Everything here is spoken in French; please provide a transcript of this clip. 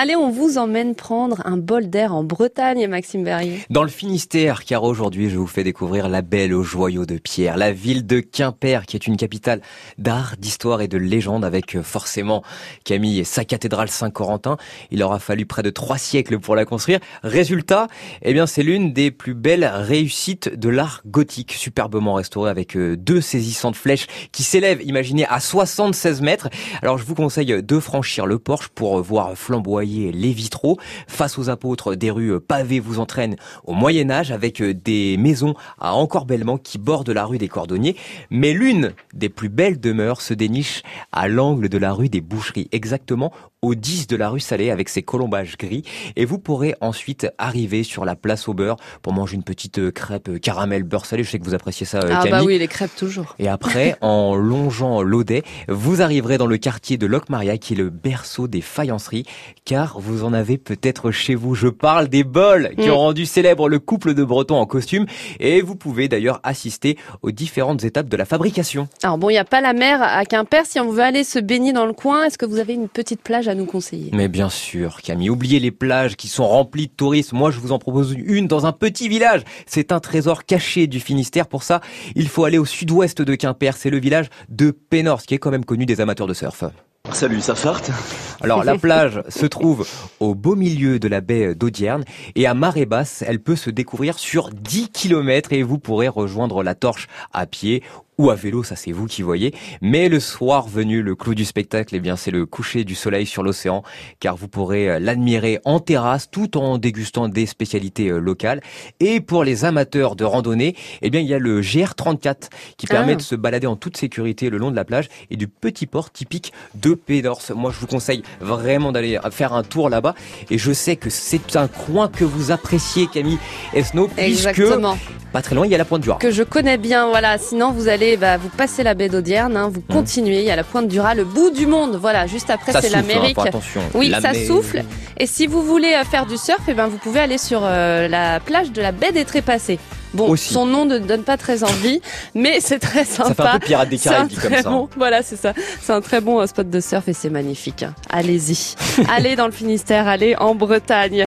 Allez, on vous emmène prendre un bol d'air en Bretagne, Maxime Berrier. Dans le Finistère, car aujourd'hui, je vous fais découvrir la belle aux joyaux de pierre, la ville de Quimper, qui est une capitale d'art, d'histoire et de légende, avec euh, forcément Camille et sa cathédrale Saint-Corentin. Il aura fallu près de trois siècles pour la construire. Résultat, eh bien, c'est l'une des plus belles réussites de l'art gothique, superbement restaurée avec euh, deux saisissantes flèches qui s'élèvent, imaginez, à 76 mètres. Alors, je vous conseille de franchir le porche pour voir flamboyer les vitraux. Face aux apôtres, des rues pavées vous entraînent au Moyen Âge avec des maisons à encorbellement qui bordent la rue des Cordonniers. Mais l'une des plus belles demeures se déniche à l'angle de la rue des Boucheries, exactement au 10 de la rue Salée avec ses colombages gris. Et vous pourrez ensuite arriver sur la place au beurre pour manger une petite crêpe caramel beurre salé. Je sais que vous appréciez ça, Ah Camille. bah oui, les crêpes toujours. Et après, en longeant l'Audet, vous arriverez dans le quartier de Locmaria, qui est le berceau des faïenceries, car vous en avez peut-être chez vous. Je parle des bols qui Mm. ont rendu célèbre le couple de Bretons en costume, et vous pouvez d'ailleurs assister aux différentes étapes de la fabrication. Alors bon, il n'y a pas la mer à Quimper. Si on veut aller se baigner dans le coin, est-ce que vous avez une petite plage à nous conseiller? Mais bien sûr, Camille, oubliez les plages qui sont remplies de touristes. Moi, je vous en propose une dans un petit village. C'est un trésor caché du Finistère. Pour ça, il faut aller au sud-ouest de Quimper. C'est le village de Pénors, qui est quand même connu des amateurs de surf. Salut, ça farte Alors la plage se trouve au beau milieu de la baie d'Audierne et à marée basse, elle peut se découvrir sur 10 km et vous pourrez rejoindre la torche à pied ou à vélo, ça c'est vous qui voyez. Mais le soir venu, le clou du spectacle, eh bien c'est le coucher du soleil sur l'océan, car vous pourrez euh, l'admirer en terrasse tout en dégustant des spécialités euh, locales. Et pour les amateurs de randonnée, eh bien il y a le GR34 qui permet Ah. de se balader en toute sécurité le long de la plage et du petit port typique de Pédors. Moi je vous conseille vraiment d'aller faire un tour là-bas et je sais que c'est un coin que vous appréciez Camille Esno puisque Exactement. pas très loin il y a la pointe du Raz. Que je connais bien, voilà. Sinon, vous allez, bah, vous passez la baie d'Audierne, hein, vous continuez, il y a la pointe du Raz, le bout du monde. Voilà, juste après, Mmh. C'est hein, l'Amérique. Oui, La ça souffle. Et si vous voulez euh, faire du surf, eh ben, vous pouvez aller sur euh, la plage de la baie des Trépassés. Bon, Aussi. son nom ne donne pas très envie, mais c'est très sympa. Ça fait un peu pirate des Caraïbes comme très ça. bon, voilà, c'est ça. C'est un très bon euh, spot de surf et c'est magnifique. Allez-y. allez dans le Finistère, allez en Bretagne.